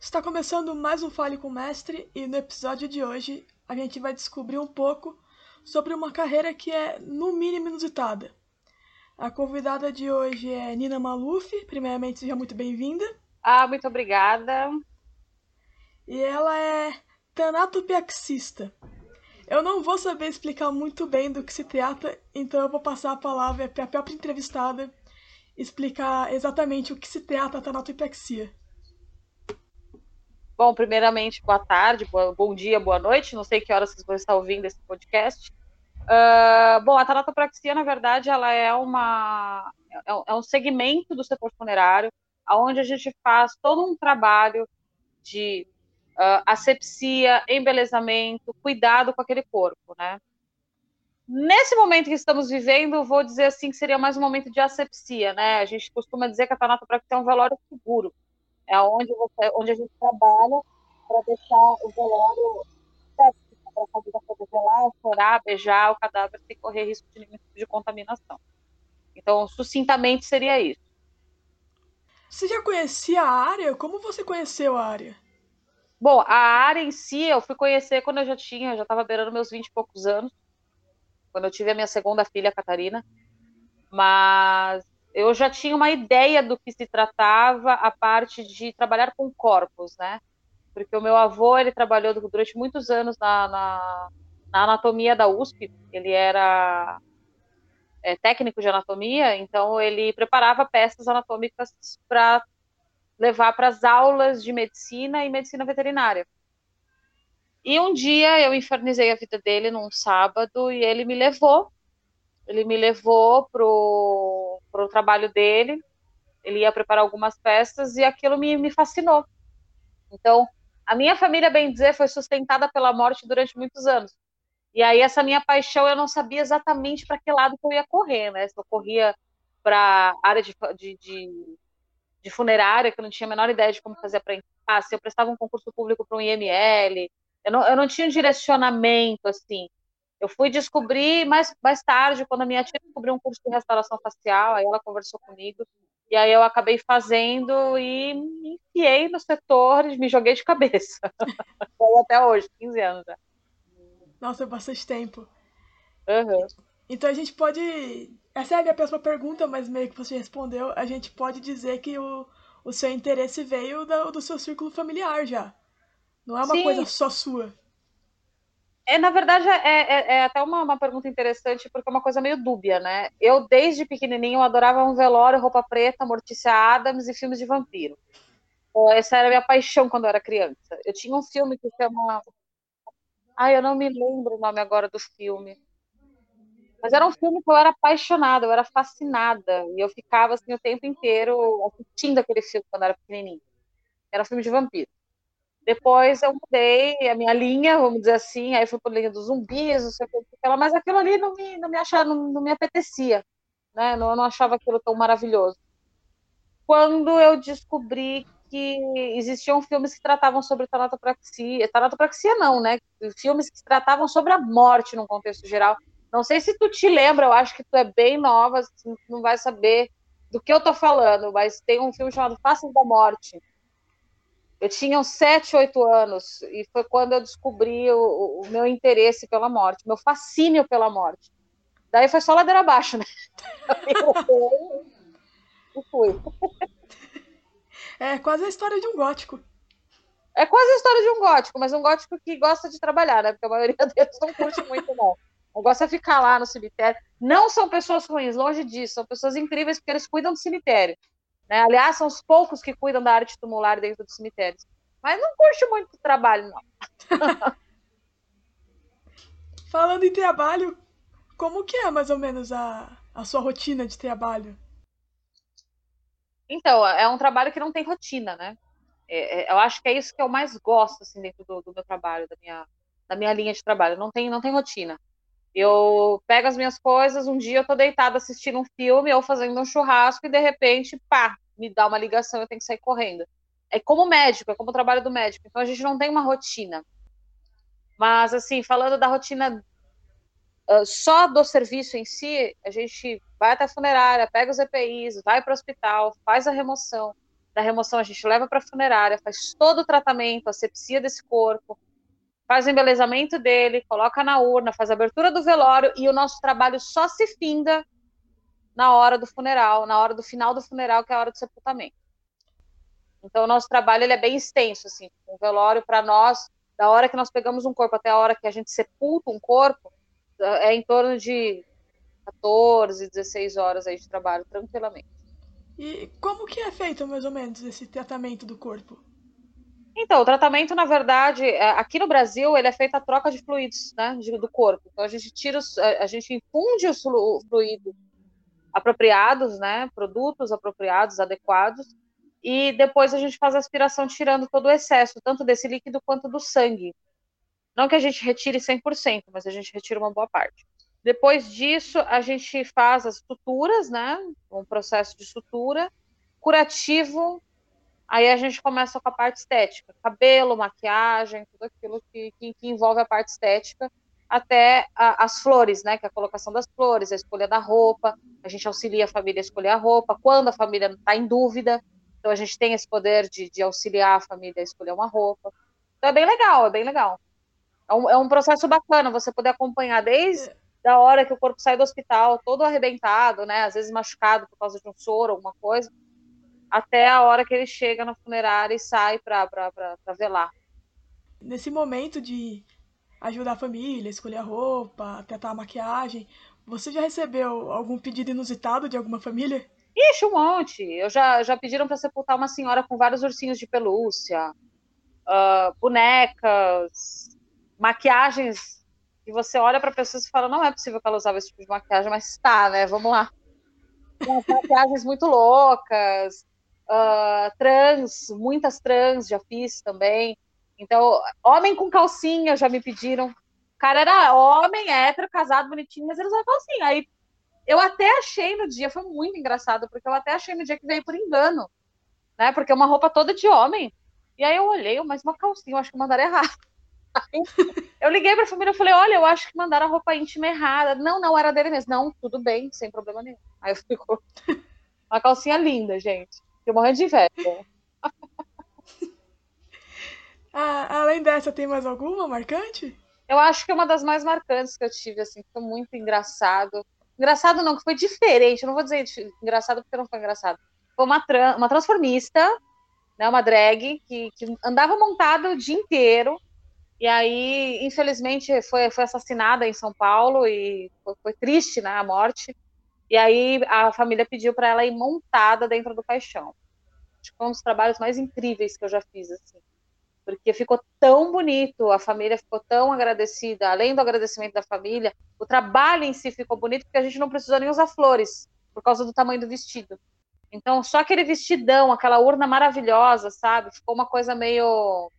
Está começando mais um Fale com o Mestre e no episódio de hoje a gente vai descobrir um pouco sobre uma carreira que é no mínimo inusitada. A convidada de hoje é Nina Maluf, primeiramente seja muito bem-vinda. Ah, muito obrigada. E ela é tanatopiaxista. Eu não vou saber explicar muito bem do que se trata, então eu vou passar a palavra para a própria entrevistada explicar exatamente o que se trata a tanatopiaxia. Bom, primeiramente, boa tarde, bom dia, boa noite. Não sei que horas vocês vão estar ouvindo esse podcast. Uh, bom, a tanatopraxia, na verdade, ela é uma é, é um segmento do setor funerário, onde a gente faz todo um trabalho de uh, asepsia, embelezamento, cuidado com aquele corpo, né? Nesse momento que estamos vivendo, vou dizer assim que seria mais um momento de asepsia, né? A gente costuma dizer que a tanatopraxia é um velório seguro é onde, você, onde a gente trabalha para deixar o velório para a família poder velar, chorar, beijar o cadáver sem correr risco de tipo de contaminação. Então, sucintamente seria isso. Você já conhecia a área? Como você conheceu a área? Bom, a área em si eu fui conhecer quando eu já tinha, eu já estava beirando meus 20 e poucos anos, quando eu tive a minha segunda filha, a Catarina. Mas eu já tinha uma ideia do que se tratava a parte de trabalhar com corpos, né? Porque o meu avô, ele trabalhou durante muitos anos na, na, na anatomia da USP, ele era é, técnico de anatomia, então ele preparava peças anatômicas para levar para as aulas de medicina e medicina veterinária. E um dia eu infernizei a vida dele num sábado e ele me levou ele me levou pro, pro trabalho dele, ele ia preparar algumas peças e aquilo me, me fascinou. Então, a minha família, bem dizer, foi sustentada pela morte durante muitos anos. E aí, essa minha paixão, eu não sabia exatamente para que lado que eu ia correr, né? Se eu corria para área de, de, de, de, funerária, que eu não tinha a menor ideia de como fazer para entrar, se eu prestava um concurso público para um IML, eu não, eu não tinha um direcionamento, assim. Eu fui descobrir mais, mais tarde, quando a minha tia descobriu um curso de restauração facial, aí ela conversou comigo, e aí eu acabei fazendo e me enfiei no setor e me joguei de cabeça. Foi até hoje, 15 anos já. Nossa, é bastante tempo. Uhum. Então a gente pode. Essa é a minha próxima pergunta, mas meio que você respondeu. A gente pode dizer que o, o seu interesse veio do, do seu círculo familiar já. Não é uma Sim. coisa só sua. É, na verdade, é, é, é até uma, uma, pergunta interessante, porque é uma coisa meio dúbia, né? Eu, desde pequenininho, adorava um velório, roupa preta, Mortícia Adams e filmes de vampiro. Essa era a minha paixão quando eu era criança. Eu tinha um filme que chama... Ai, eu não me lembro o nome agora do filme. Mas era um filme que eu era apaixonada, eu era fascinada. E eu ficava, assim, o tempo inteiro assistindo aquele filme quando eu era pequenininho. Era um filme de vampiro. Depois eu mudei a minha linha, vamos dizer assim, aí fui para a linha dos zumbis, não sei o que, mas aquilo ali não me, não me, achava, não, não me apetecia, né? Não, eu não achava aquilo tão maravilhoso. Quando eu descobri que existiam filmes que tratavam sobre tanatopraxia, tanatopraxia não, né? Filmes que tratavam sobre a morte num contexto geral. Não sei se tu te lembra, eu acho que tu é bem nova, não vai saber do que eu tô falando, mas tem um filme chamado Faces da Morte, eu tinha uns 7, 8 anos, e foi quando eu descobri o, o, meu interesse pela morte, meu fascínio pela morte. Daí foi só ladeira abaixo, né? e fui. É quase a história de um gótico. É quase a história de um gótico, mas um gótico que gosta de trabalhar, né? Porque a maioria deles não curte muito, não. Não gosta de ficar lá no cemitério. Não são pessoas ruins, longe disso. São pessoas incríveis porque eles cuidam do cemitério. Né? Aliás, são os poucos que cuidam da arte tumular dentro dos cemitérios. Mas não curte muito o trabalho, não. Falando em trabalho, como que é mais ou menos a, a sua rotina de trabalho? Então, é um trabalho que não tem rotina, né? É, é, eu acho que é isso que eu mais gosto, assim, dentro do, do meu trabalho, da minha, da minha linha de trabalho. Não tem, não tem rotina. Eu pego as minhas coisas, um dia eu tô deitada assistindo um filme ou fazendo um churrasco e de repente, pá, me dá uma ligação, eu tenho que sair correndo. É como médico, é como o trabalho do médico. Então a gente não tem uma rotina. Mas assim, falando da rotina uh, só do serviço em si, a gente vai até a funerária, pega os EPIs, vai para o hospital, faz a remoção. Da remoção a gente leva para a funerária, faz todo o tratamento, a sepsia desse corpo, faz o embelezamento dele, coloca na urna, faz a abertura do velório e o nosso trabalho só se finda na hora do funeral, na hora do final do funeral, que é a hora do sepultamento. Então, o nosso trabalho ele é bem extenso, assim. O velório, para nós, da hora que nós pegamos um corpo até a hora que a gente sepulta um corpo, é em torno de 14, 16 horas aí de trabalho, tranquilamente. E como que é feito, mais ou menos, esse tratamento do corpo? Então, o tratamento, na verdade, é, aqui no Brasil, ele é feito a troca de fluidos, né, do corpo. Então, a gente tira, os, a gente infunde os fluidos apropriados, né, produtos apropriados, adequados, e depois a gente faz a aspiração tirando todo o excesso, tanto desse líquido quanto do sangue. Não que a gente retire 100%, mas a gente retira uma boa parte. Depois disso, a gente faz as suturas, né? Um processo de sutura, curativo. Aí a gente começa com a parte estética, cabelo, maquiagem, tudo aquilo que, que, que envolve a parte estética, até a, as flores, né? Que é a colocação das flores, a escolha da roupa. A gente auxilia a família a escolher a roupa. Quando a família está em dúvida, então a gente tem esse poder de, de, auxiliar a família a escolher uma roupa. Então é bem legal, é bem legal. É um, é um processo bacana você poder acompanhar desde a hora que o corpo sai do hospital, todo arrebentado, né? Às vezes machucado por causa de um soro, alguma coisa, até a hora que ele chega na funerária e sai para velar. Nesse momento de ajudar a família, escolher a roupa, tratar a maquiagem, você já recebeu algum pedido inusitado de alguma família? Ixi, um monte. Eu já, já pediram para sepultar uma senhora com vários ursinhos de pelúcia, uh, bonecas, maquiagens que você olha para pessoas e fala, não é possível que ela usava esse tipo de maquiagem, mas está, né? Vamos lá. Umas maquiagens muito loucas, uh, trans, muitas trans já fiz também. Então, homem com calcinha já me pediram. O cara era homem, hétero, casado, bonitinho, mas ele usava calcinha. Aí eu até achei no dia, foi muito engraçado, porque eu até achei no dia que veio por engano, né? Porque é uma roupa toda de homem. E aí eu olhei, mas uma calcinha, eu acho que mandaram errado. eu liguei pra família e falei, olha, eu acho que mandaram a roupa íntima errada. Não, não, era dele mesmo. Não, tudo bem, sem problema nenhum. Aí ficou uma calcinha linda, gente. Eu morrendo de inveja. ah, além dessa, tem mais alguma marcante? Eu acho que é uma das mais marcantes que eu tive, assim, foi muito engraçado. Engraçado não, que foi diferente. Eu não vou dizer engraçado porque não foi engraçado. Foi uma, tra uma transformista, né, uma drag, que, que andava montada o dia inteiro. E aí, infelizmente, foi, foi assassinada em São Paulo e foi, foi triste, né, a morte. E aí a família pediu para ela ir montada dentro do caixão. Acho que foi um dos trabalhos mais incríveis que eu já fiz, assim porque ficou tão bonito, a família ficou tão agradecida, além do agradecimento da família, o trabalho em si ficou bonito, porque a gente não precisou nem usar flores, por causa do tamanho do vestido. Então, só aquele vestidão, aquela urna maravilhosa, sabe? Ficou uma coisa meio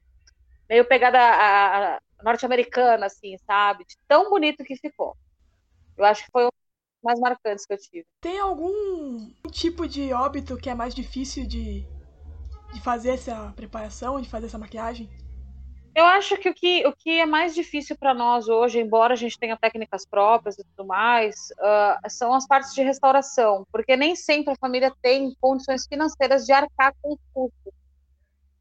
meio pegada norte-americana, assim, sabe? De tão bonito que ficou. Eu acho que foi um mais marcantes que eu tive. Tem algum tipo de óbito que é mais difícil de de fazer essa preparação, de fazer essa maquiagem? Eu acho que o que, o que é mais difícil para nós hoje, embora a gente tenha técnicas próprias e tudo mais, uh, são as partes de restauração, porque nem sempre a família tem condições financeiras de arcar com o custo.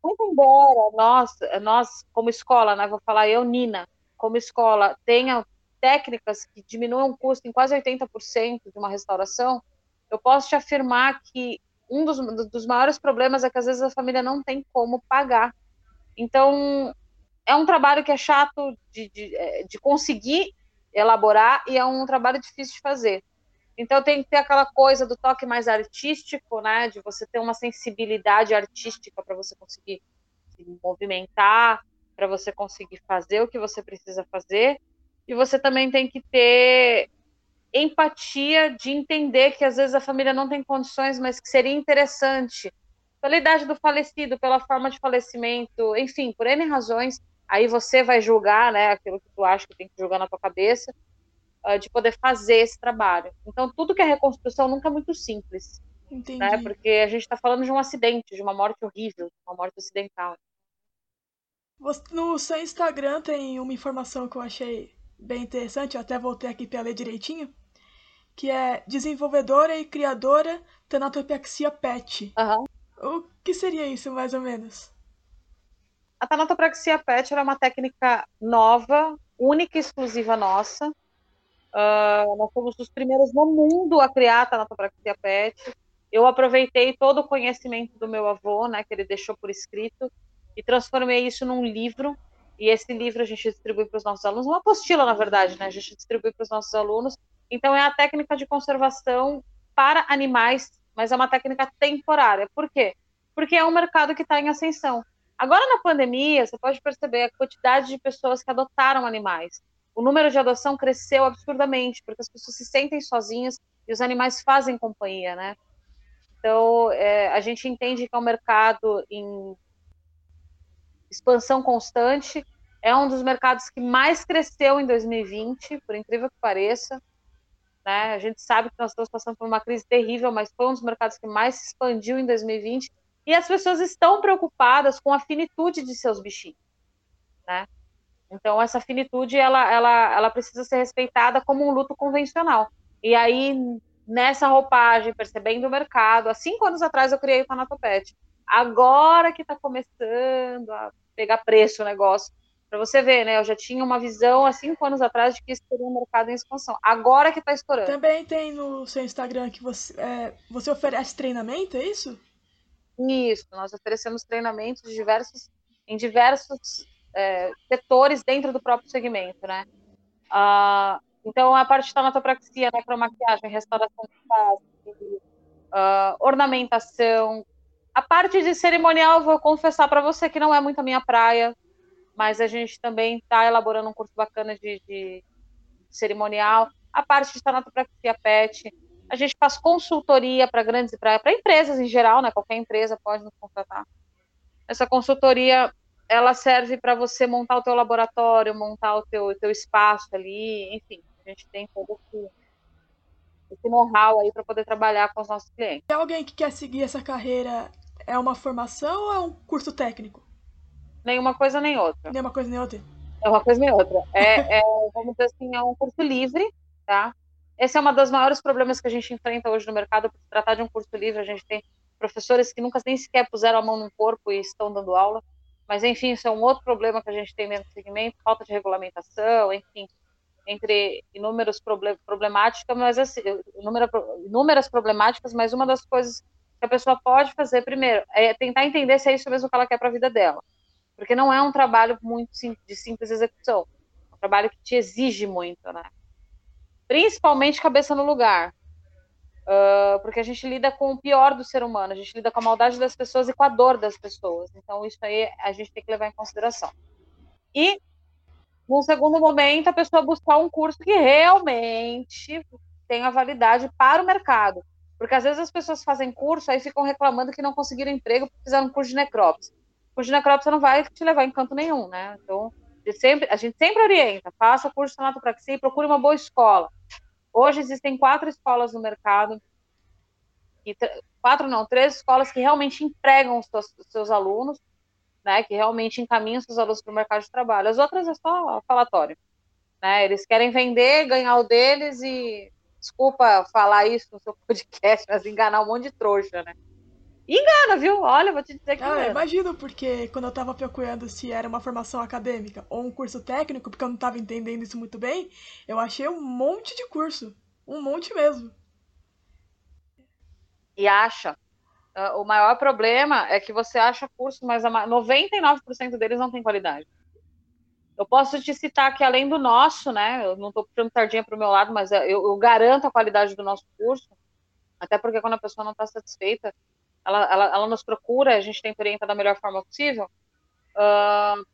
Muito embora nós, nós como escola, né, vou falar eu, Nina, como escola, tenha técnicas que diminuam o custo em quase 80% de uma restauração, eu posso te afirmar que um dos, dos maiores problemas é que às vezes a família não tem como pagar. Então, é um trabalho que é chato de, de, é, de, conseguir elaborar e é um trabalho difícil de fazer. Então tem que ter aquela coisa do toque mais artístico, né? De você ter uma sensibilidade artística para você conseguir se movimentar, para você conseguir fazer o que você precisa fazer. E você também tem que ter empatia de entender que às vezes a família não tem condições, mas que seria interessante, pela idade do falecido, pela forma de falecimento, enfim, por N razões, aí você vai julgar, né, aquilo que tu acha que tem que julgar na tua cabeça, uh, de poder fazer esse trabalho. Então, tudo que é reconstrução nunca é muito simples. Entendi. Né, porque a gente está falando de um acidente, de uma morte horrível, uma morte acidental. No seu Instagram tem uma informação que eu achei bem interessante, eu até voltei aqui para ler direitinho, que é desenvolvedora e criadora Tanatopraxia PET. Uhum. O que seria isso, mais ou menos? A tanatopraxia PET é uma técnica nova, única e exclusiva nossa. Uh, nós fomos os primeiros no mundo a criar a tanatopraxia PET. Eu aproveitei todo o conhecimento do meu avô, né, que ele deixou por escrito, e transformei isso num livro. E esse livro a gente distribui para os nossos alunos, uma apostila, na verdade, né? A gente distribui para os nossos alunos. Então, é a técnica de conservação para animais, mas é uma técnica temporária. Por quê? Porque é um mercado que está em ascensão. Agora, na pandemia, você pode perceber a quantidade de pessoas que adotaram animais. O número de adoção cresceu absurdamente, porque as pessoas se sentem sozinhas e os animais fazem companhia, né? Então, é, a gente entende que é um mercado em expansão constante, é um dos mercados que mais cresceu em 2020, por incrível que pareça. Né? A gente sabe que nós estamos passando por uma crise terrível, mas foi um dos mercados que mais se expandiu em 2020 e as pessoas estão preocupadas com a finitude de seus bichinhos, né? Então essa finitude ela, ela, ela precisa ser respeitada como um luto convencional. E aí nessa roupagem, percebendo o mercado, há cinco anos atrás eu criei o Tanatopet. Agora que está começando a pegar preço o negócio, para você ver, né? Eu já tinha uma visão há cinco anos atrás de que isso seria um mercado em expansão. Agora que está estourando. Também tem no seu Instagram que você, é, você oferece treinamento, é isso? Isso, nós oferecemos treinamentos diversos, em diversos é, setores dentro do próprio segmento, né? Ah, então, a parte de tanatopraxia, necromaquiagem, restauração de face, uh, ornamentação. A parte de cerimonial, vou confessar para você que não é muito a minha praia, mas a gente também está elaborando um curso bacana de, de cerimonial. A parte de tanatopraxia PET, a gente faz consultoria para grandes para empresas em geral, né? Qualquer empresa pode nos contratar. Essa consultoria ela serve para você montar o teu laboratório, montar o teu, teu espaço ali, enfim, a gente tem todo esse, esse know-how aí para poder trabalhar com os nossos clientes. Se alguém que quer seguir essa carreira é uma formação ou é um curso técnico? Nenhuma coisa nem outra. Nenhuma coisa nem outra. É uma coisa nem outra. É, é, vamos dizer assim, é um curso livre, tá? Esse é um dos maiores problemas que a gente enfrenta hoje no mercado, por se tratar de um curso livre, a gente tem professores que nunca nem sequer puseram a mão no corpo e estão dando aula, mas enfim, isso é um outro problema que a gente tem dentro do segmento, falta de regulamentação, enfim, entre inúmeras problemáticas, mas assim, inúmeras problemáticas, mas uma das coisas que a pessoa pode fazer primeiro é tentar entender se é isso mesmo que ela quer para a vida dela, porque não é um trabalho muito de simples execução, é um trabalho que te exige muito, né? principalmente cabeça no lugar. Uh, porque a gente lida com o pior do ser humano, a gente lida com a maldade das pessoas e com a dor das pessoas. Então, isso aí a gente tem que levar em consideração. E, num segundo momento, a pessoa buscar um curso que realmente tenha validade para o mercado. Porque às vezes as pessoas fazem curso aí ficam reclamando que não conseguiram emprego porque fizeram curso de necrópsia. O curso de necrópsia não vai te levar em canto nenhum, né? Então, sempre, a gente sempre orienta, faça curso de tanatopraxia e procure uma boa escola. Hoje existem quatro escolas no mercado, e quatro não, três escolas que realmente empregam os seus, os seus alunos, né, que realmente encaminham seus alunos para o mercado de trabalho. As outras é só falatório. Né? Eles querem vender, ganhar o deles e, desculpa falar isso no seu podcast, mas enganar um monte de trouxa, né? Engana, viu? Olha, vou te dizer que. Ah, imagino, porque quando eu tava procurando se era uma formação acadêmica ou um curso técnico, porque eu não tava entendendo isso muito bem, eu achei um monte de curso. Um monte mesmo. E acha. Uh, o maior problema é que você acha curso, mas 99% deles não tem qualidade. Eu posso te citar que além do nosso, né? Eu não estou puxando sardinha para o meu lado, mas eu, eu garanto a qualidade do nosso curso. Até porque quando a pessoa não está satisfeita, ela, ela, ela nos procura, a gente tem que orientar da melhor forma possível. Uh,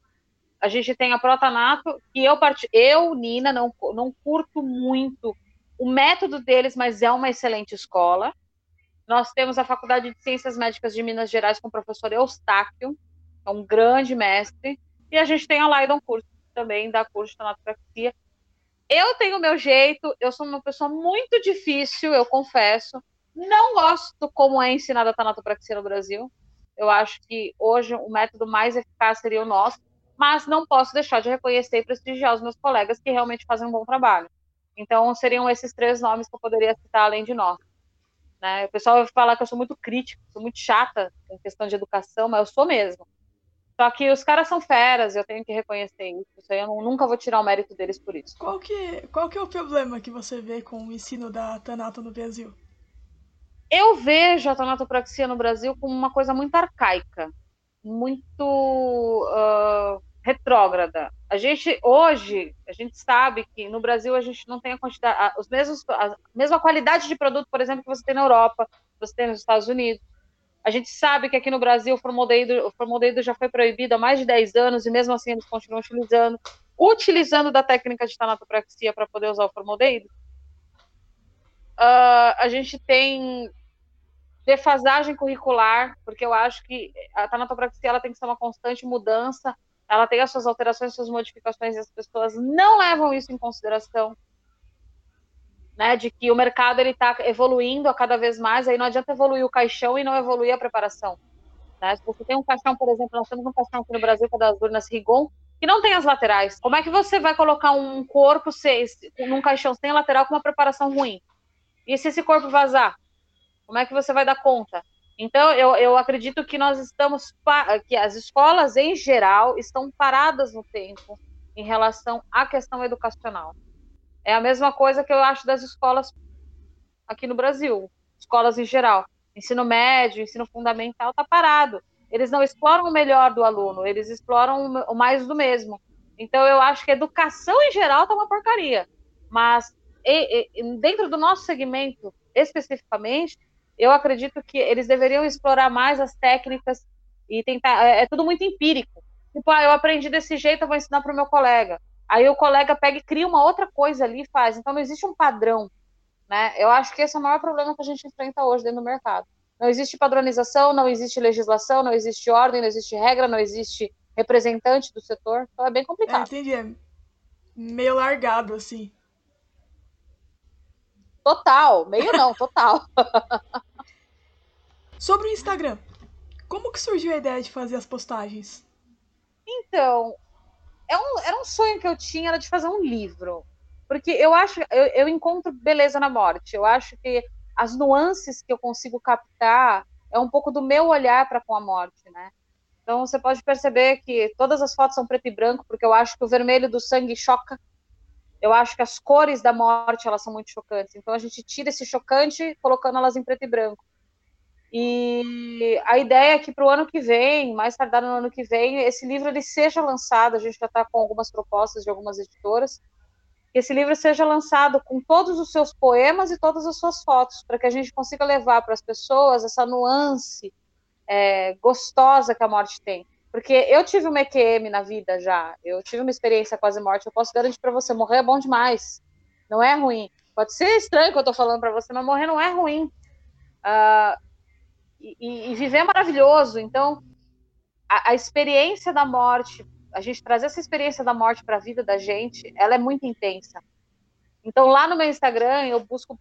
a gente tem a Protanato, que eu, part... eu Nina, não, não curto muito o método deles, mas é uma excelente escola. Nós temos a Faculdade de Ciências Médicas de Minas Gerais com o professor Eustáquio, é um grande mestre, e a gente tem a Laidon Curso, também da curso de tanatopraxia. Eu tenho o meu jeito, eu sou uma pessoa muito difícil, eu confesso, não gosto como é ensinada a tanatopraxia no Brasil. Eu acho que hoje o método mais eficaz seria o nosso. mas não posso deixar de reconhecer e prestigiar os meus colegas que realmente fazem um bom trabalho. Então, seriam esses três nomes que eu poderia citar além de nós. Né? O pessoal vai falar que eu sou muito crítica, sou muito chata em questão de educação, mas eu sou mesmo. Só que os caras são feras, eu tenho que reconhecer isso. eu nunca vou tirar o mérito deles por isso. Qual que, qual que é o problema que você vê com o ensino da Tanato no Brasil? Eu vejo a tanatopraxia no Brasil como uma coisa muito arcaica, muito uh, retrógrada. A gente hoje, a gente sabe que no Brasil a gente não tem a quantidade, os mesmos, a mesma qualidade de produto, por exemplo, que você tem na Europa, que você tem nos Estados Unidos. A gente sabe que aqui no Brasil o formaldeído, o formaldeído já foi proibido há mais de 10 anos e mesmo assim eles continuam utilizando, utilizando da técnica de tanatopraxia para poder usar o formaldeído. Uh, a gente tem defasagem curricular, porque eu acho que a tanatopraxia ela tem que ser uma constante mudança, ela tem as suas alterações, suas modificações, e as pessoas não levam isso em consideração, né, de que o mercado ele está evoluindo a cada vez mais, aí não adianta evoluir o caixão e não evoluir a preparação. Né? Se você tem um caixão, por exemplo, nós temos um caixão aqui no Brasil, que é das urnas Rigon, que não tem as laterais. Como é que você vai colocar um corpo num caixão sem lateral com uma preparação ruim? E se esse corpo vazar? Como é que você vai dar conta? Então, eu, eu acredito que nós estamos, que as escolas em geral estão paradas no tempo em relação à questão educacional. É a mesma coisa que eu acho das escolas aqui no Brasil, escolas em geral. Ensino médio, ensino fundamental está parado. Eles não exploram o melhor do aluno, eles exploram o mais do mesmo. Então, eu acho que educação em geral está uma porcaria. Mas, e, e, dentro do nosso segmento, especificamente, eu acredito que eles deveriam explorar mais as técnicas e tentar. É, é tudo muito empírico. Tipo, ah, eu aprendi desse jeito, eu vou ensinar para o meu colega. Aí o colega pega e cria uma outra coisa ali e faz. Então não existe um padrão. Né? Eu acho que esse é o maior problema que a gente enfrenta hoje dentro do mercado. Não existe padronização, não existe legislação, não existe ordem, não existe regra, não existe representante do setor. Então é bem complicado. É, entendi. É meio largado, assim. Total, meio não, total. Sobre o Instagram, como que surgiu a ideia de fazer as postagens? Então, é um, era um sonho que eu tinha, era de fazer um livro. Porque eu acho, eu, eu encontro beleza na morte. Eu acho que as nuances que eu consigo captar é um pouco do meu olhar para com a morte, né? Então você pode perceber que todas as fotos são preto e branco, porque eu acho que o vermelho do sangue choca eu acho que as cores da morte elas são muito chocantes. Então a gente tira esse chocante colocando elas em preto e branco. E a ideia é que para o ano que vem, mais tardar no ano que vem, esse livro ele seja lançado. A gente já está com algumas propostas de algumas editoras. Que esse livro seja lançado com todos os seus poemas e todas as suas fotos, para que a gente consiga levar para as pessoas essa nuance é, gostosa que a morte tem. Porque eu tive uma EQM na vida já, eu tive uma experiência quase morte, eu posso garantir para você, morrer é bom demais, não é ruim. Pode ser estranho que eu tô falando para você, mas morrer não é ruim. Uh, e, e, viver é maravilhoso. Então, a, a, experiência da morte, a gente trazer essa experiência da morte para a vida da gente, ela é muito intensa. Então, lá no meu Instagram, eu busco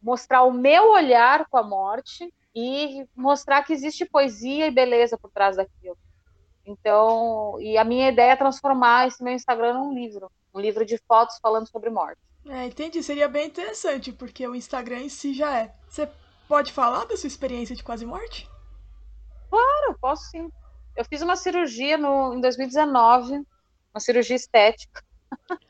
mostrar o meu olhar com a morte e mostrar que existe poesia e beleza por trás daquilo. Então, e a minha ideia é transformar esse meu Instagram num livro, um livro de fotos falando sobre morte. É, entendi. Seria bem interessante, porque o Instagram em si já é. Você pode falar da sua experiência de quase morte? Claro, posso sim. Eu fiz uma cirurgia no, em 2019, uma cirurgia estética,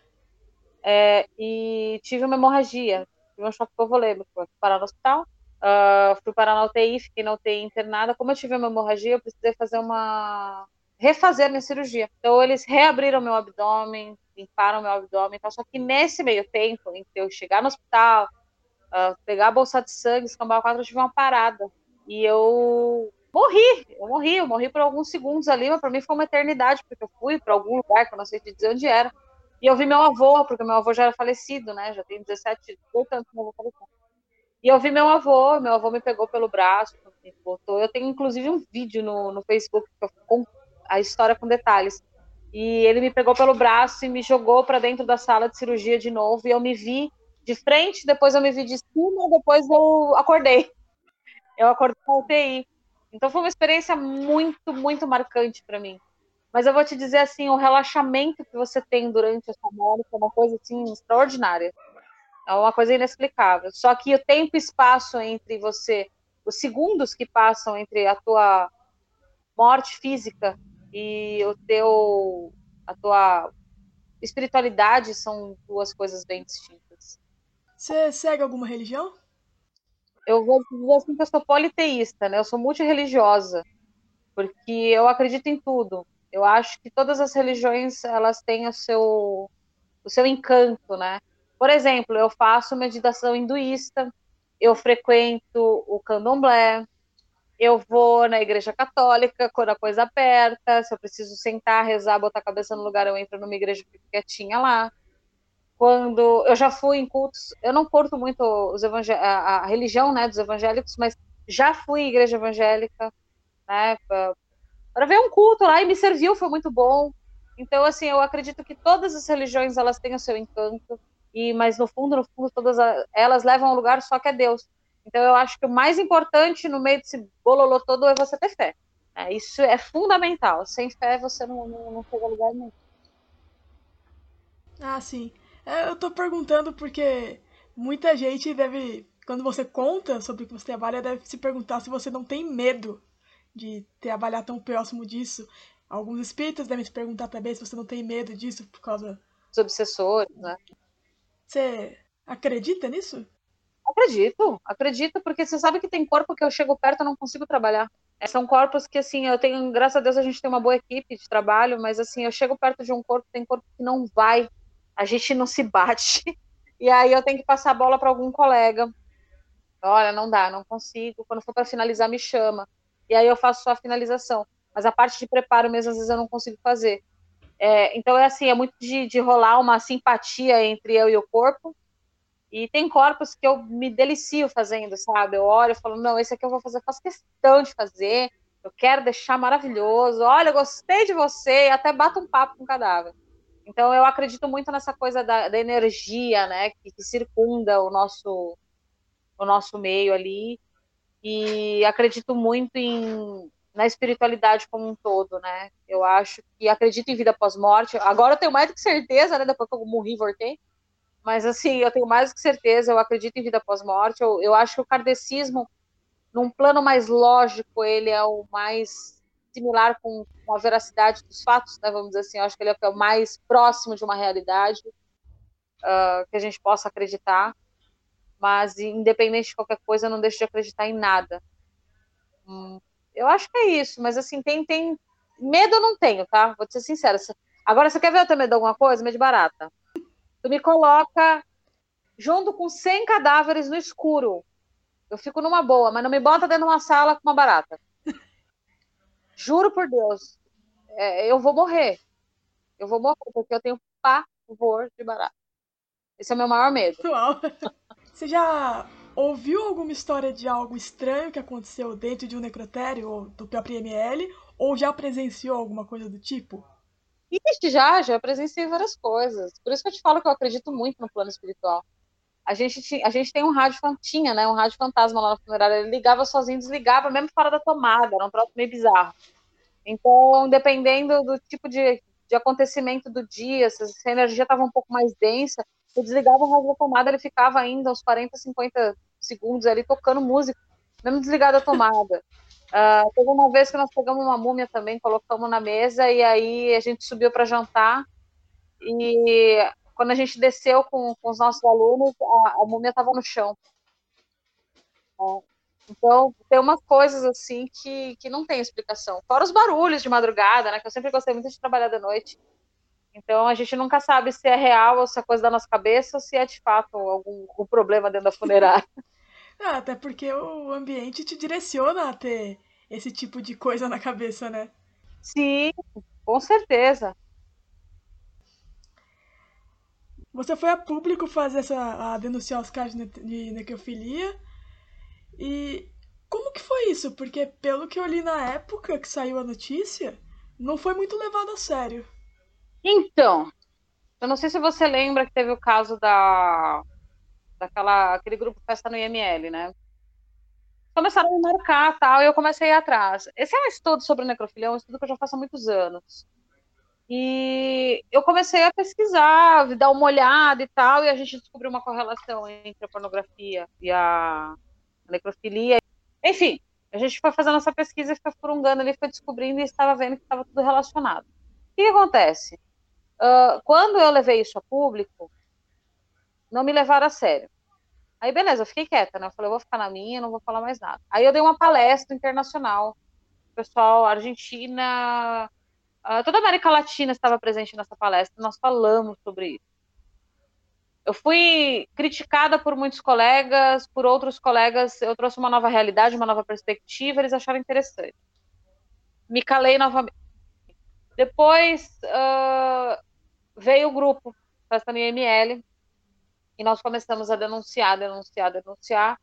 é, e tive uma hemorragia, tive um choque covolêmico, fui parar no hospital, Uh, fui parar na UTI, fiquei na UTI internada. Como eu tive uma hemorragia, eu precisei fazer uma. refazer minha cirurgia. Então, eles reabriram meu abdômen, limparam meu abdômen. Então, só que nesse meio tempo, entre eu chegar no hospital, uh, pegar a bolsa de sangue, escambar quatro, eu tive uma parada. E eu morri, eu morri, eu morri por alguns segundos ali, mas para mim foi uma eternidade, porque eu fui para algum lugar que eu não sei te dizer onde era. E eu vi meu avô, porque meu avô já era falecido, né? Já tem 17, 18 anos que meu avô faleceu. E eu vi meu avô, meu avô me pegou pelo braço, me botou. Eu tenho inclusive um vídeo no, no Facebook com a história com detalhes. E ele me pegou pelo braço e me jogou para dentro da sala de cirurgia de novo. E eu me vi de frente, depois eu me vi de cima, depois eu acordei. Eu acordei com UTI. Então foi uma experiência muito, muito marcante para mim. Mas eu vou te dizer assim, o relaxamento que você tem durante essa morte é uma coisa assim extraordinária. É uma coisa inexplicável. Só que o tempo e espaço entre você, os segundos que passam entre a tua morte física e o teu a tua espiritualidade são duas coisas bem distintas. Você segue alguma religião? Eu vou dizer assim que eu sou politeísta, né? Eu sou multireligiosa, porque eu acredito em tudo. Eu acho que todas as religiões elas têm o seu o seu encanto, né? Por exemplo, eu faço meditação hinduísta, eu frequento o candomblé, eu vou na igreja católica quando a coisa aperta, se eu preciso sentar, rezar, botar a cabeça no lugar, eu entro numa igreja quietinha lá. Quando eu já fui em cultos, eu não curto muito os a, a religião, né, dos evangélicos, mas já fui em igreja evangélica, né, para ver um culto lá e me serviu, foi muito bom. Então, assim, eu acredito que todas as religiões elas têm o seu encanto, e mas no fundo, no fundo, todas elas levam a um lugar só que é Deus. Então, eu acho que o mais importante no meio desse bololô todo é você ter fé. É, isso é fundamental. Sem fé, você não, não, não chega a lugar nenhum. Ah, sim. É, eu tô perguntando porque muita gente deve, quando você conta sobre o que você trabalha, deve se perguntar se você não tem medo de trabalhar tão próximo disso. Alguns espíritas devem se perguntar também se você não tem medo disso por causa. Os obsessores, né? Você acredita nisso? Acredito, acredito, porque você sabe que tem corpo que eu chego perto e não consigo trabalhar. É, são corpos que, assim, eu tenho, graças a Deus, a gente tem uma boa equipe de trabalho, mas, assim, eu chego perto de um corpo, tem corpo que não vai, a gente não se bate, e aí eu tenho que passar a bola para algum colega. Olha, não dá, não consigo. Quando for para finalizar, me chama e aí eu faço só a finalização. Mas a parte de preparo mesmo, às vezes eu não consigo fazer. É, então é assim, é muito de, de rolar uma simpatia entre eu e o corpo. E tem corpos que eu me delicio fazendo, sabe? Eu olho e falo, não, esse aqui eu vou fazer, faço questão de fazer, eu quero deixar maravilhoso. Olha, gostei de você, e até bato um papo com o cadáver. Então eu acredito muito nessa coisa da, da energia, né, que, que circunda o nosso o nosso meio ali e acredito muito em na espiritualidade como um todo, né? Eu acho que acredito em vida pós-morte. Agora eu tenho mais do que certeza, né? Depois que eu morri voltei. Mas, assim, eu tenho mais do que certeza, eu acredito em vida pós-morte. Eu, eu acho que o kardecismo, num plano mais lógico, ele é o mais similar com, com a veracidade dos fatos, né? Vamos dizer assim. Eu acho que ele é o mais próximo de uma realidade uh, que a gente possa acreditar mas independente de qualquer coisa, eu não deixo de acreditar em nada. Hum, eu acho que é isso, mas assim, tem, tem. Medo eu não tenho, tá? Vou te ser sincera. Agora, você quer ver eu ter medo de alguma coisa? Medo de barata. Tu me coloca junto com 100 cadáveres no escuro. Eu fico numa boa, mas não me bota dentro de uma sala com uma barata. Juro por Deus. É, eu vou morrer. Eu vou morrer, porque eu tenho pavor de barata. Esse é o meu maior medo. Uau. Você já ouviu alguma história de algo estranho que aconteceu dentro de um necrotério ou do próprio ML? Ou já presenciou alguma coisa do tipo? Ixi, já, já presenciei várias coisas. Por isso que eu te falo que eu acredito muito no plano espiritual. A gente, tinha, a gente tem um rádio tinha, né? Um rádio fantasma lá na funerária. Ele ligava sozinho, desligava, mesmo fora da tomada. Era um troço meio bizarro. Então, dependendo do tipo de, de acontecimento do dia, se a energia estava um pouco mais densa, eu desligava o rádio da tomada, ele ficava ainda uns 40, 50 segundos ali tocando música, mesmo desligado a tomada. Uh, teve uma vez que nós pegamos uma múmia também, colocamos na mesa e aí a gente subiu para jantar e quando a gente desceu com, com os nossos alunos, a, a múmia estava no chão. Uh, então, tem umas coisas assim que, que não tem explicação. Fora os barulhos de madrugada, né? Que eu sempre gostei muito de trabalhar da noite. Então a gente nunca sabe se é real ou se é coisa da nossa cabeça ou se é de fato algum, algum problema dentro da funerária. Ah, até porque o ambiente te direciona a ter esse tipo de coisa na cabeça, né? Sim, com certeza. Você foi a público fazer essa a denunciar os casos de necrofilia. E como que foi isso? Porque pelo que eu li na época que saiu a notícia, não foi muito levado a sério. Então, eu não sei se você lembra que teve o caso da daquela aquele grupo festa no IML, né? Começaram a marcar tal, e eu comecei a ir atrás. Esse é um estudo sobre necrofilia, é um estudo que eu já faço há muitos anos. E eu comecei a pesquisar, dar uma olhada e tal, e a gente descobriu uma correlação entre a pornografia e a necrofilia. Enfim, a gente foi fazendo essa pesquisa foi furungando ali, foi descobrindo e estava vendo que estava tudo relacionado. O que, que acontece? Uh, quando eu levei isso a público, não me levaram a sério. Aí, beleza, eu fiquei quieta, né? Eu falei, eu vou ficar na minha, não vou falar mais nada. Aí eu dei uma palestra internacional, pessoal, Argentina, Uh, toda a América Latina estava presente nessa palestra, nós falamos sobre isso. Eu fui criticada por muitos colegas, por outros colegas, eu trouxe uma nova realidade, uma nova perspectiva, eles acharam interessante. Me calei novamente. Depois uh, veio o grupo Festa no IML, e nós começamos a denunciar, denunciar, denunciar.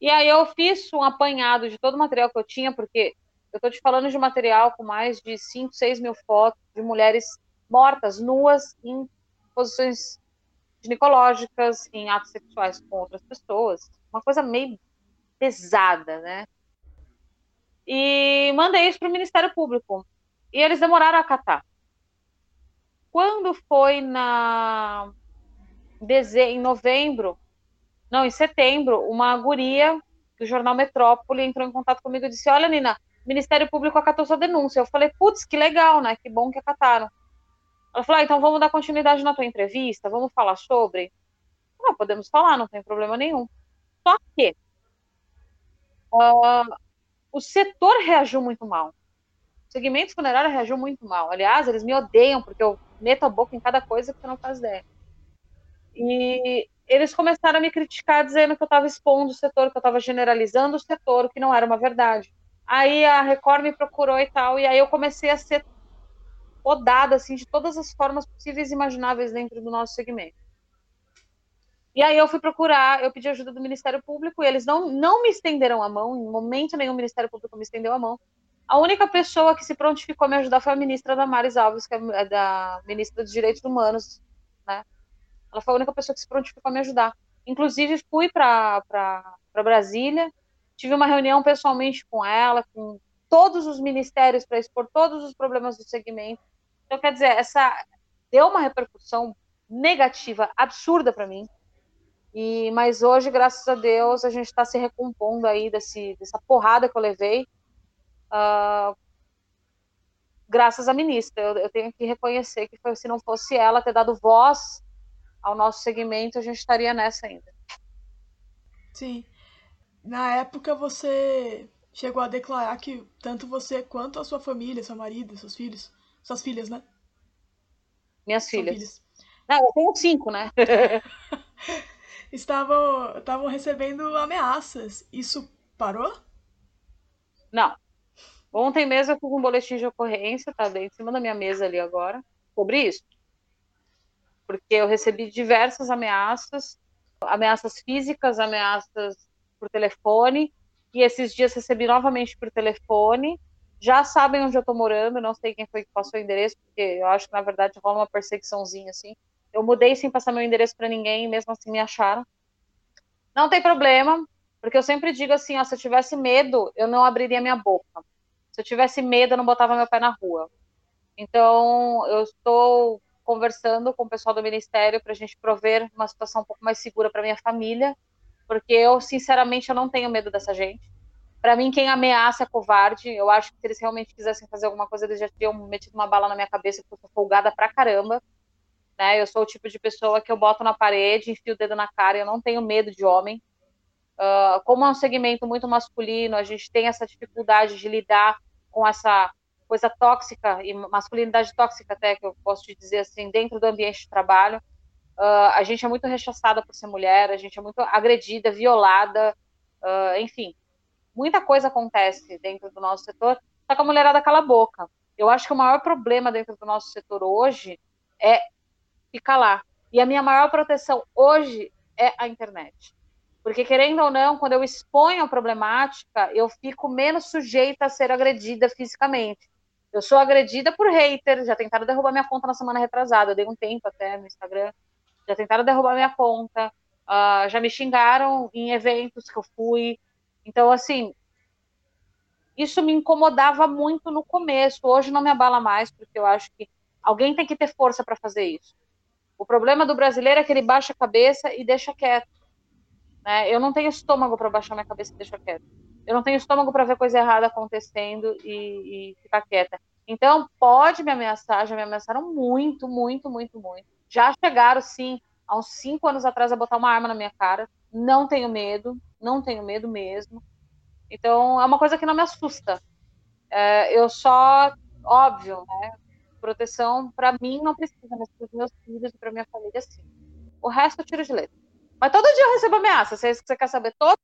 E aí eu fiz um apanhado de todo o material que eu tinha, porque eu estou te falando de material com mais de 5, 6 mil fotos de mulheres mortas, nuas, em posições ginecológicas, em atos sexuais com outras pessoas. Uma coisa meio pesada, né? E mandei isso para o Ministério Público. E eles demoraram a acatar. Quando foi na em novembro, não, em setembro, uma guria do jornal Metrópole entrou em contato comigo e disse: Olha, Nina, Ministério Público acatou sua denúncia. Eu falei, putz, que legal, né? Que bom que acataram. Ela falou, ah, então vamos dar continuidade na tua entrevista, vamos falar sobre. Não, podemos falar, não tem problema nenhum. Só que uh, o setor reagiu muito mal. O segmento funerário reagiu muito mal. Aliás, eles me odeiam porque eu meto a boca em cada coisa que você não faz ideia. E eles começaram a me criticar dizendo que eu estava expondo o setor, que eu estava generalizando o setor, que não era uma verdade. Aí a Record me procurou e tal, e aí eu comecei a ser podada assim de todas as formas possíveis e imagináveis dentro do nosso segmento. E aí eu fui procurar, eu pedi ajuda do Ministério Público e eles não, não me estenderam a mão, em momento nenhum o Ministério Público me estendeu a mão. A única pessoa que se prontificou a me ajudar foi a ministra Damares Alves, que é da ministra dos Direitos Humanos, né? Ela foi a única pessoa que se prontificou a me ajudar. Inclusive fui para Brasília Tive uma reunião pessoalmente com ela, com todos os ministérios para expor todos os problemas do segmento. Então, quer dizer, essa deu uma repercussão negativa absurda para mim. E mas hoje, graças a Deus, a gente está se recompondo aí desse, dessa porrada que eu levei. Uh, graças à ministra, eu, eu, tenho que reconhecer que foi, se não fosse ela ter dado voz ao nosso segmento, a gente estaria nessa ainda. Sim. Na época você chegou a declarar que tanto você quanto a sua família, seu marido, seus filhos, suas filhas, né? Minhas filhas. filhas. Não, eu tenho cinco, né? estavam, estavam recebendo ameaças. Isso parou? Não. Ontem mesmo eu fiz um boletim de ocorrência, tá em cima da minha mesa ali agora, sobre isso. Porque eu recebi diversas ameaças, ameaças físicas, ameaças por telefone, e esses dias recebi novamente por telefone. Já sabem onde eu tô morando, não sei quem foi que passou o endereço, porque eu acho que na verdade rola uma perseguiçãozinha assim. Eu mudei sem passar meu endereço para ninguém, mesmo assim me acharam. Não tem problema, porque eu sempre digo assim, ó, se eu tivesse medo, eu não abriria minha boca. Se eu tivesse medo, eu não botava meu pé na rua. Então, eu estou conversando com o pessoal do ministério para a gente prover uma situação um pouco mais segura para minha família porque eu, sinceramente, eu não tenho medo dessa gente. Para mim, quem ameaça é covarde. Eu acho que se eles realmente quisessem fazer alguma coisa, eles já teriam metido uma bala na minha cabeça, porque eu sou folgada pra caramba. Né? Eu sou o tipo de pessoa que eu boto na parede, enfio o dedo na cara, eu não tenho medo de homem. Uh, como é um segmento muito masculino, a gente tem essa dificuldade de lidar com essa coisa tóxica e masculinidade tóxica até que eu posso te dizer assim dentro do ambiente de trabalho Uh, a gente é muito rechaçada por ser mulher, a gente é muito agredida, violada, uh, enfim, muita coisa acontece dentro do nosso setor, só que a mulherada cala a boca. Eu acho que o maior problema dentro do nosso setor hoje é ficar lá. E a minha maior proteção hoje é a internet. Porque, querendo ou não, quando eu exponho a problemática, eu fico menos sujeita a ser agredida fisicamente. Eu sou agredida por haters, já tentaram derrubar minha conta na semana retrasada, eu dei um tempo até no Instagram já tentaram derrubar minha conta, uh, já me xingaram em eventos que eu fui. Então, assim, isso me incomodava muito no começo. Hoje não me abala mais, porque eu acho que Alguém tem que ter força para fazer isso. O problema do brasileiro é que ele baixa a cabeça e deixa quieto. Né? Eu não tenho estômago para baixar minha cabeça e deixar quieto. Eu não tenho estômago para ver coisa errada acontecendo e, e ficar quieta. Então, pode me ameaçar, já me ameaçaram muito, muito, muito, muito. Já chegaram, sim, há uns cinco anos atrás, a botar uma arma na minha cara. Não tenho medo, não tenho medo mesmo. Então, é uma coisa que não me assusta. É, eu só, óbvio, né? Proteção, para mim, não precisa, mas para os meus filhos e para minha família, sim. O resto eu tiro de letra. Mas todo dia eu recebo ameaça. Se você quer saber, todo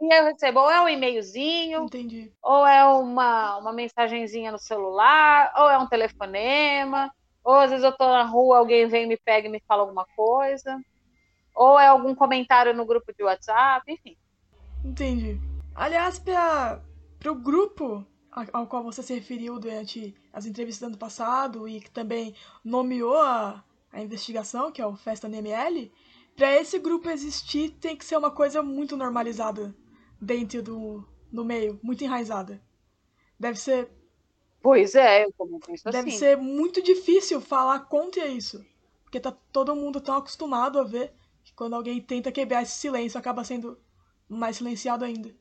dia eu recebo. Ou é um e-mailzinho, Entendi. ou é uma, uma mensagenzinha no celular, ou é um telefonema, ou às vezes eu tô na rua, alguém vem, me pega e me fala alguma coisa, ou é algum comentário no grupo de WhatsApp, enfim. Entendi. Aliás, para o grupo ao qual você se referiu durante as entrevistas do ano passado e que também nomeou a, a investigação, que é o Festa NML, para esse grupo existir tem que ser uma coisa muito normalizada dentro do no meio, muito enraizada. Deve ser Pois é, eu também penso deve assim. ser muito difícil falar contra isso, porque tá todo mundo tão acostumado a ver que quando alguém tenta quebrar esse silêncio acaba sendo mais silenciado ainda.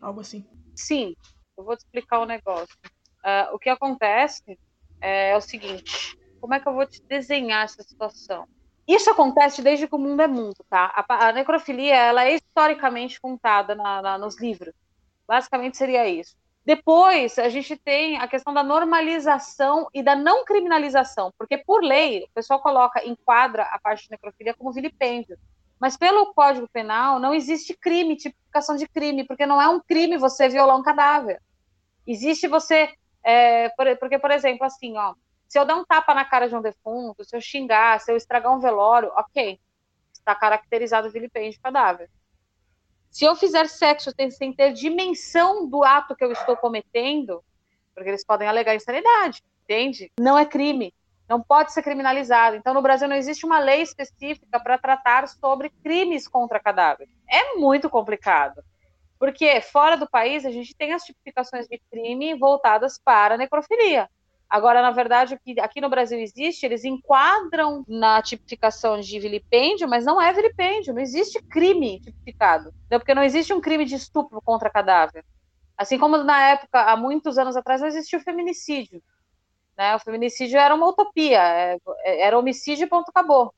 Algo assim. Sim, eu vou te explicar o negócio. Ah, o que acontece é, o seguinte: como é que eu vou te desenhar essa situação? Isso acontece desde que o mundo é mundo, tá? A, a necrofilia ela é historicamente contada na, na, nos livros. Basicamente seria isso. Depois, a gente tem a questão da normalização e da não criminalização, porque por lei, o pessoal coloca, enquadra a parte de necrofilia como vilipêndio. Mas pelo Código Penal não existe crime, tipificação de crime, porque não é um crime você violar um cadáver. Existe você, é, porque, por exemplo, assim, ó, se eu der um tapa na cara de um defunto, se eu xingar, se eu estragar um velório, ok, está caracterizado vilipêndio de cadáver. Se eu fizer sexo sem ter dimensão do ato que eu estou cometendo, porque eles podem alegar insanidade, entende? Não é crime, não pode ser criminalizado. Então, no Brasil não existe uma lei específica para tratar sobre crimes contra cadáver. É muito complicado. Porque fora do país a gente tem as tipificações de crime voltadas para necrofilia. Agora, na verdade, o que aqui no Brasil existe, eles enquadram na tipificação de vilipêndio, mas não é vilipêndio, não existe crime tipificado. Né? Porque não existe um crime de estupro contra cadáver. Assim como na época, há muitos anos atrás, não existia o feminicídio. Né? O feminicídio era uma utopia, é, é, era homicídio e ponto acabou.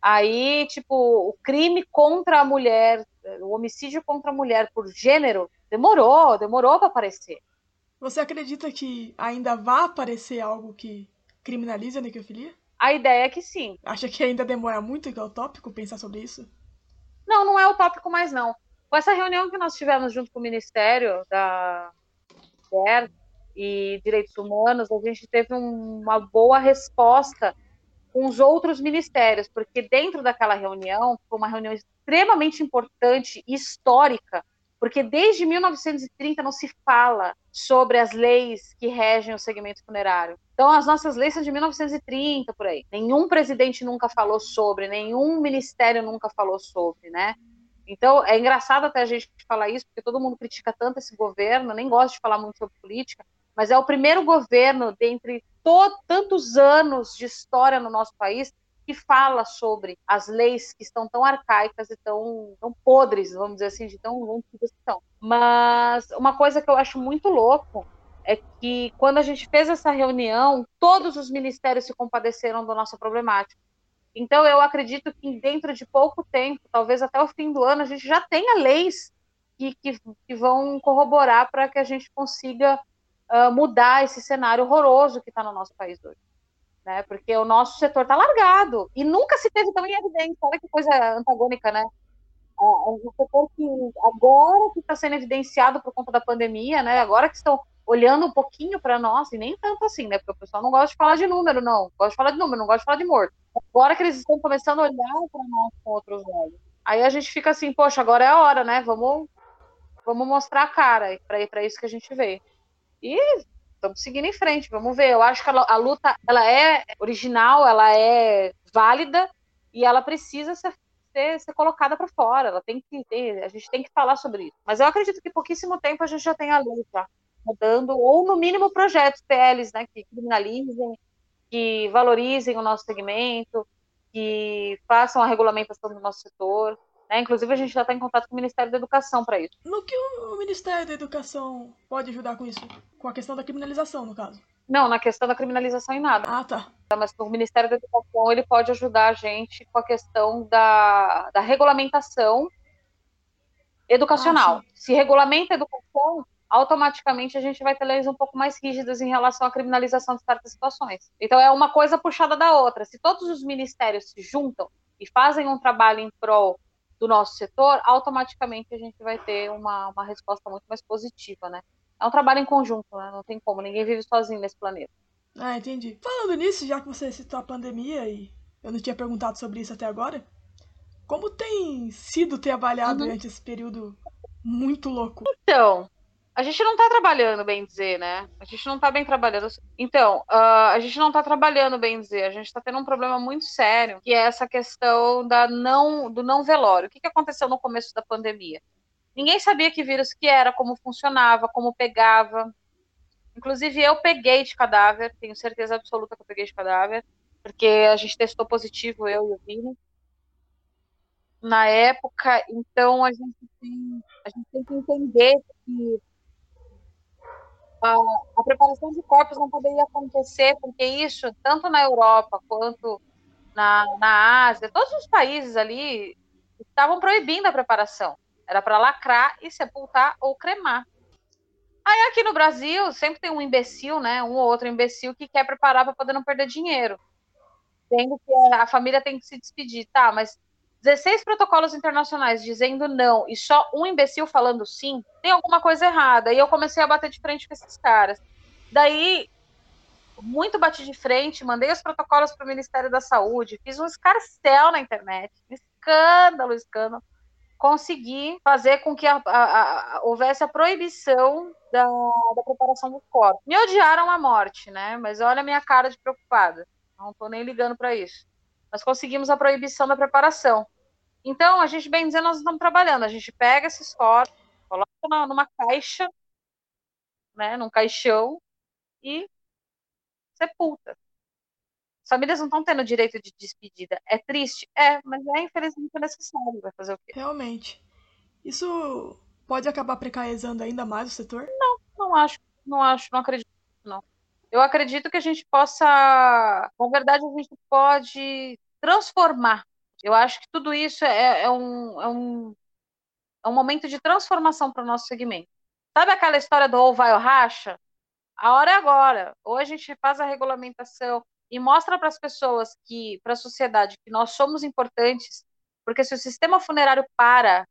Aí, tipo, o crime contra a mulher, o homicídio contra a mulher por gênero, demorou, demorou para aparecer. Você acredita que ainda vai aparecer algo que criminalize a necrofilia? A ideia é que sim. Acha que ainda demora muito, que é utópico, pensar sobre isso? Não, não é utópico mais não. Com essa reunião que nós tivemos junto com o Ministério da Mulher e Direitos Humanos, a gente teve uma boa resposta com os outros ministérios, porque dentro daquela reunião, foi uma reunião extremamente importante e histórica, porque desde 1930 não se fala sobre as leis que regem o segmento funerário. Então, as nossas leis são de 1930, por aí. Nenhum presidente nunca falou sobre, nenhum ministério nunca falou sobre, né? Então, é engraçado até a gente falar isso, porque todo mundo critica tanto esse governo, nem gosta de falar muito sobre política, mas é o primeiro governo, dentre tantos anos de história no nosso país, que fala sobre as leis que estão tão arcaicas e tão, tão podres, vamos dizer assim, de tão antigas que. Mas uma coisa que eu acho muito louco é que quando a gente fez essa reunião, todos os ministérios se compadeceram da nossa problemática. Então eu acredito que dentro de pouco tempo, talvez até o fim do ano, a gente já tenha leis que, que, que vão corroborar para que a gente consiga uh, mudar esse cenário horroroso que está no nosso país hoje né? Porque o nosso setor está largado e nunca se teve tão em evidência. Olha que coisa antagônica, né? É um setor que agora que está sendo evidenciado por conta da pandemia, né? Agora que estão olhando um pouquinho para nós, e nem tanto assim, né? Porque o pessoal não gosta de falar de número, não. Gosta de falar de número, não gosta de falar de morto. Agora que eles estão começando a olhar para nós com outros olhos. Aí a gente fica assim, poxa, agora é a hora, né? Vamos, vamos mostrar a cara para isso que a gente vê. E estamos seguindo em frente, vamos ver. Eu acho que a, a luta ela é original, ela é válida e ela precisa ser, ser, ser colocada para fora. Ela tem que ter, a gente tem que falar sobre isso. Mas eu acredito que pouquíssimo tempo a gente já tem a luta mudando, ou no mínimo projetos PLs, né, que criminalizem que valorizem o nosso segmento, que façam a regulamentação do nosso setor. Né? Inclusive, a gente já está em contato com o Ministério da Educação para isso. No que o Ministério da Educação pode ajudar com isso? Com a questão da criminalização, no caso? Não, na questão da criminalização em nada. Ah, tá. Mas o Ministério da Educação ele pode ajudar a gente com a questão da, da regulamentação educacional. Ah, Se regulamenta a educação, automaticamente a gente vai ter leis um pouco mais rígidas em relação à criminalização de certas situações. Então é uma coisa puxada da outra. Se todos os ministérios se juntam e fazem um trabalho em prol do nosso setor, automaticamente a gente vai ter uma, uma resposta muito mais positiva, né? É um trabalho em conjunto, né? Não tem como, ninguém vive sozinho nesse planeta. Ah, entendi. Falando nisso, já que você citou a pandemia e eu não tinha perguntado sobre isso até agora, como tem sido ter avaliado uhum. durante esse período muito louco? Então, a gente não está trabalhando, bem dizer, né? A gente não está bem trabalhando. Então, uh, a gente não está trabalhando, bem dizer. A gente está tendo um problema muito sério, que é essa questão da não, do não velório. O que, que aconteceu no começo da pandemia? Ninguém sabia que vírus que era, como funcionava, como pegava. Inclusive, eu peguei de cadáver, tenho certeza absoluta que eu peguei de cadáver, porque a gente testou positivo, eu e o Vini na época, então a gente tem, a gente tem que entender que a, a, preparação de corpos não poderia acontecer, porque isso, tanto na Europa quanto na, na Ásia, todos os países ali estavam proibindo a preparação. Era para lacrar e sepultar ou cremar. Aí aqui no Brasil, sempre tem um imbecil, né? Um ou outro imbecil que quer preparar para poder não perder dinheiro. Tendo que a família tem que se despedir. Tá, mas 16 protocolos internacionais dizendo não e só um imbecil falando sim, tem alguma coisa errada. E eu comecei a bater de frente com esses caras. Daí, muito bati de frente, mandei os protocolos para o Ministério da Saúde, fiz um escarcel na internet, escândalo, escândalo. Consegui fazer com que a, a, a, houvesse a proibição da, da preparação do corpo. Me odiaram a morte, né? Mas olha a minha cara de preocupada. Não estou nem ligando para isso. Nós conseguimos a proibição da preparação. Então, a gente, bem dizendo, nós estamos trabalhando. A gente pega esses corpos, coloca numa caixa, né, num caixão e sepulta. As famílias não estão tendo direito de despedida. É triste? É, mas é infelizmente necessário. Vai fazer o quê? Realmente. Isso pode acabar precarizando ainda mais o setor? Não, não acho. Não acho, não acredito, não. Eu acredito que a gente possa. Na verdade, a gente pode transformar eu acho que tudo isso é, é, um, é, um, é um momento de transformação para o nosso segmento. Sabe aquela história do ou vai ou racha? A hora é agora. Ou a gente faz a regulamentação e mostra para as pessoas que, para a sociedade, que nós somos importantes, porque se o sistema funerário para,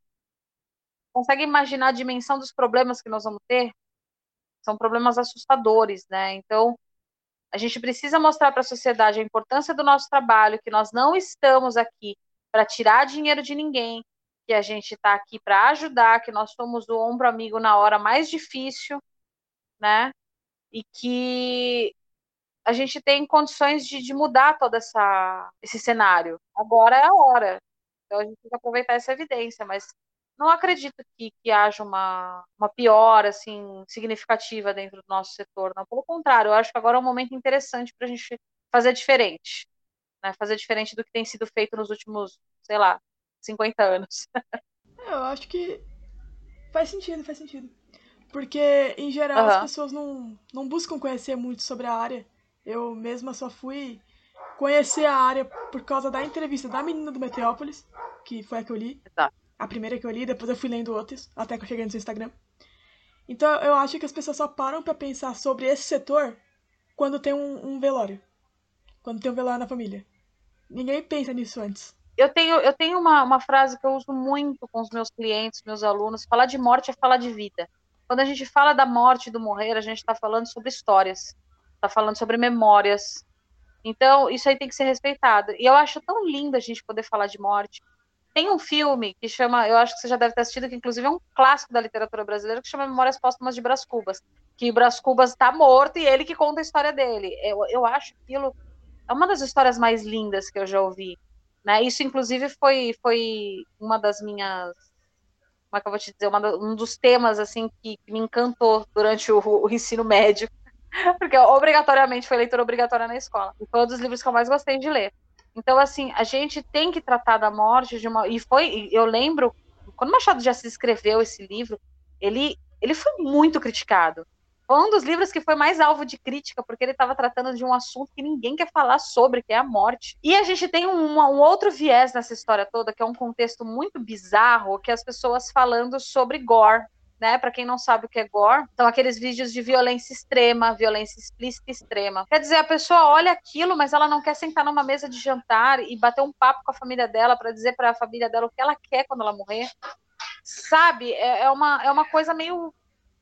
consegue imaginar a dimensão dos problemas que nós vamos ter? São problemas assustadores, né? Então, a gente precisa mostrar para a sociedade a importância do nosso trabalho, que nós não estamos aqui para tirar dinheiro de ninguém, que a gente está aqui para ajudar, que nós somos o ombro amigo na hora mais difícil, né? E que a gente tem condições de, de mudar todo essa, esse cenário. Agora é a hora. Então a gente tem que aproveitar essa evidência, mas não acredito que, que haja uma, uma piora assim, significativa dentro do nosso setor. Não. Pelo contrário, eu acho que agora é um momento interessante para a gente fazer diferente. Né? Fazer diferente do que tem sido feito nos últimos, sei lá, 50 anos. eu acho que faz sentido, faz sentido. Porque, em geral, uhum. as pessoas não, não buscam conhecer muito sobre a área. Eu mesma só fui conhecer a área por causa da entrevista da menina do Meteópolis, que foi a que eu li. Exato a primeira que eu li, depois eu fui lendo outras, até que eu cheguei no seu Instagram. Então eu acho que as pessoas só param para pensar sobre esse setor quando tem um, um, velório. Quando tem um velório na família. Ninguém pensa nisso antes. Eu tenho, eu tenho uma, uma frase que eu uso muito com os meus clientes, meus alunos. Falar de morte é falar de vida. Quando a gente fala da morte, do morrer, a gente está falando sobre histórias. Está falando sobre memórias. Então, isso aí tem que ser respeitado. E eu acho tão lindo a gente poder falar de morte tem um filme que chama, eu acho que você já deve ter assistido, que inclusive é um clássico da literatura brasileira, que chama Memórias Póstumas de Brás Cubas. Que Brás Cubas está morto e ele que conta a história dele. Eu, eu acho aquilo é uma das histórias mais lindas que eu já ouvi. Né? Isso, inclusive, foi, foi uma das minhas. Como é que eu vou te dizer? Uma, um dos temas assim que, que me encantou durante o, o ensino médio. Porque obrigatoriamente foi leitura obrigatória na escola. E foi um dos livros que eu mais gostei de ler. Então, assim, a gente tem que tratar da morte de uma. E foi, eu lembro, quando Machado de Assis escreveu esse livro, ele, ele foi muito criticado. Foi um dos livros que foi mais alvo de crítica, porque ele estava tratando de um assunto que ninguém quer falar sobre, que é a morte. E a gente tem um, um outro viés nessa história toda, que é um contexto muito bizarro, que é as pessoas falando sobre gore, né? Para quem não sabe o que é gore, são aqueles vídeos de violência extrema, violência explícita extrema. Quer dizer, a pessoa olha aquilo, mas ela não quer sentar numa mesa de jantar e bater um papo com a família dela para dizer para a família dela o que ela quer quando ela morrer. Sabe? É, é, uma, é uma coisa meio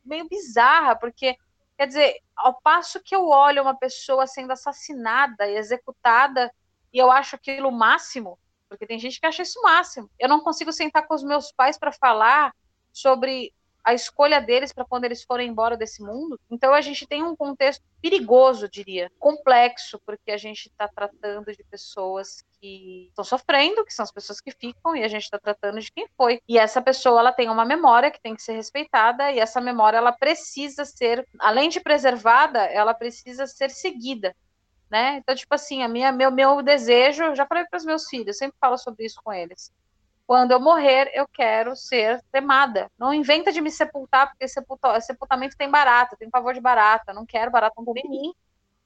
meio bizarra, porque quer dizer, ao passo que eu olho uma pessoa sendo assassinada e executada, e eu acho aquilo o máximo, porque tem gente que acha isso o máximo. Eu não consigo sentar com os meus pais para falar sobre a escolha deles para quando eles forem embora desse mundo. Então a gente tem um contexto perigoso, diria, complexo, porque a gente está tratando de pessoas que estão sofrendo, que são as pessoas que ficam, e a gente está tratando de quem foi. E essa pessoa ela tem uma memória que tem que ser respeitada, e essa memória ela precisa ser, além de preservada, ela precisa ser seguida. Né? Então, tipo assim, a minha, meu, meu desejo, já falei para os meus filhos, sempre falo sobre isso com eles quando eu morrer, eu quero ser cremada. Não inventa de me sepultar, porque sepultamento tem barata, tem pavor de barata, não quero barata não em mim.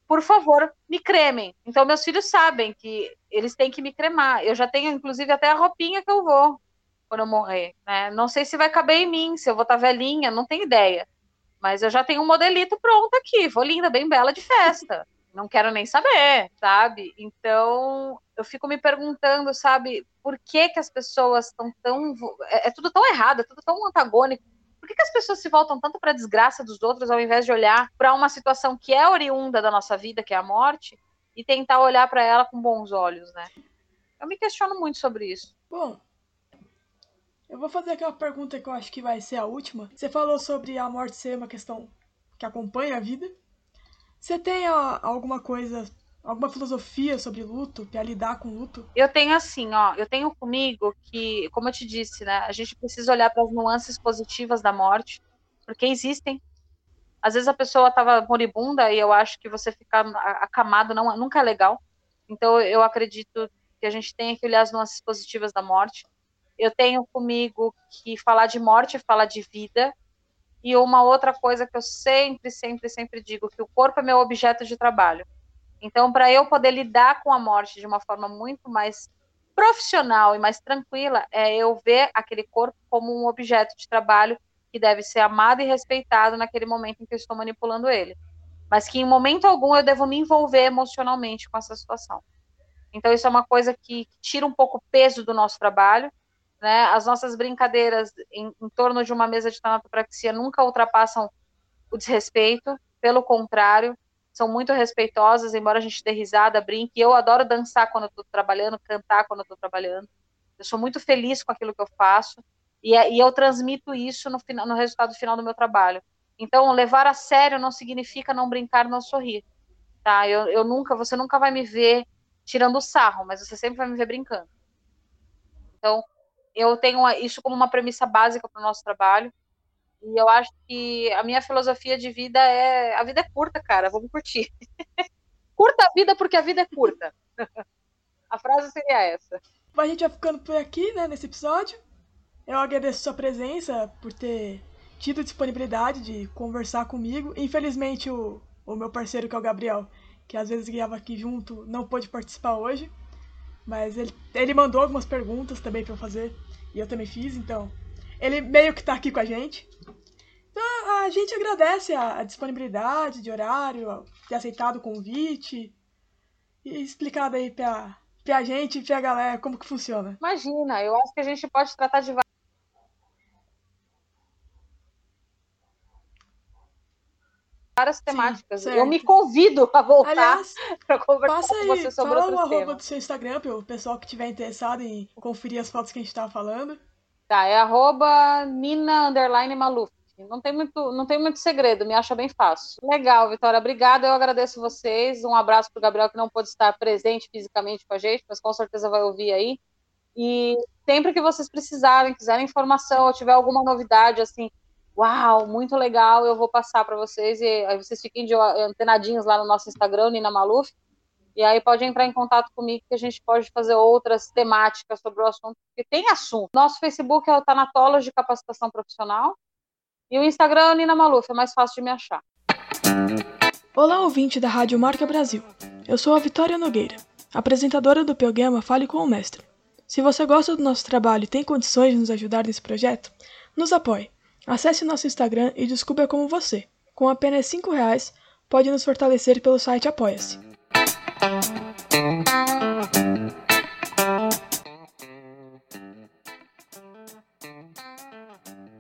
Por favor, me cremem. Então, meus filhos sabem que eles têm que me cremar. Eu já tenho, inclusive, até a roupinha que eu vou quando eu morrer. Né? Não sei se vai caber em mim, se eu vou estar velhinha, não tenho ideia. Mas eu já tenho um modelito pronto aqui, vou linda, bem bela de festa não quero nem saber, sabe? Então, eu fico me perguntando, sabe, por que que as pessoas estão tão é, é, tudo tão errado, é tudo tão antagônico. Por que, que as pessoas se voltam tanto para a desgraça dos outros ao invés de olhar para uma situação que é oriunda da nossa vida, que é a morte, e tentar olhar para ela com bons olhos, né? Eu me questiono muito sobre isso. Bom, eu vou fazer aquela pergunta que eu acho que vai ser a última. Você falou sobre a morte ser uma questão que acompanha a vida. Você tem ó, alguma coisa, alguma filosofia sobre luto, para lidar com luto? Eu tenho assim, ó, eu tenho comigo que, como eu te disse, né, a gente precisa olhar para as nuances positivas da morte, porque existem. Às vezes a pessoa estava moribunda e eu acho que você ficar acamado não, nunca é legal. Então eu acredito que a gente tem que olhar as nuances positivas da morte. Eu tenho comigo que falar de morte é falar de vida, e uma outra coisa que eu sempre, sempre, sempre digo, que o corpo é meu objeto de trabalho. Então, para eu poder lidar com a morte de uma forma muito mais profissional e mais tranquila, é eu ver aquele corpo como um objeto de trabalho que deve ser amado e respeitado naquele momento em que eu estou manipulando ele. Mas que em momento algum eu devo me envolver emocionalmente com essa situação. Então, isso é uma coisa que tira um pouco o peso do nosso trabalho né? As nossas brincadeiras em, em torno de uma mesa de tanatopraxia nunca ultrapassam o desrespeito, pelo contrário, são muito respeitosas, embora a gente dê risada, brinque. Eu adoro dançar quando eu estou trabalhando, cantar quando eu estou trabalhando. Eu sou muito feliz com aquilo que eu faço e, é, e eu transmito isso no, final, no resultado final do meu trabalho. Então, levar a sério não significa não brincar, não sorrir. Tá? Eu, eu nunca, você nunca vai me ver tirando sarro, mas você sempre vai me ver brincando. Então, eu tenho isso como uma premissa básica para o nosso trabalho. E eu acho que a minha filosofia de vida é: a vida é curta, cara, vamos curtir. curta a vida porque a vida é curta. a frase seria essa. A gente vai ficando por aqui, né, nesse episódio. Eu agradeço sua presença por ter tido disponibilidade de conversar comigo. Infelizmente, o, o meu parceiro, que é o Gabriel, que às vezes guiava aqui junto, não pôde participar hoje. Mas ele, ele mandou algumas perguntas também para eu fazer. E eu também fiz, então. Ele meio que tá aqui com a gente. Então a gente agradece a, a disponibilidade de horário, ter aceitado o convite e explicado aí pra, pra gente e pra galera como que funciona. Imagina, eu acho que a gente pode tratar de várias temáticas. Sim, eu me convido a voltar para conversar passa com você sobre fala outros o arroba do seu Instagram para o pessoal que estiver interessado em conferir as fotos que a gente estava falando. Tá, é arroba Nina Maluf. Não tem, muito, não tem muito segredo, me acha bem fácil. Legal, Vitória, obrigada. Eu agradeço vocês. Um abraço para o Gabriel, que não pôde estar presente fisicamente com a gente, mas com certeza vai ouvir aí. E sempre que vocês precisarem, quiserem informação ou tiver alguma novidade, assim, Uau, muito legal, eu vou passar para vocês e aí vocês fiquem de antenadinhos lá no nosso Instagram, Nina Maluf, e aí pode entrar em contato comigo que a gente pode fazer outras temáticas sobre o assunto, porque tem assunto. Nosso Facebook é o Tanatology de Capacitação Profissional e o Instagram é Nina Maluf, é mais fácil de me achar. Olá, ouvinte da Rádio Marca Brasil. Eu sou a Vitória Nogueira, apresentadora do programa Fale com o Mestre. Se você gosta do nosso trabalho e tem condições de nos ajudar nesse projeto, nos apoie. Acesse nosso Instagram e descubra como você, com apenas R$ reais, pode nos fortalecer pelo site Apoia-se.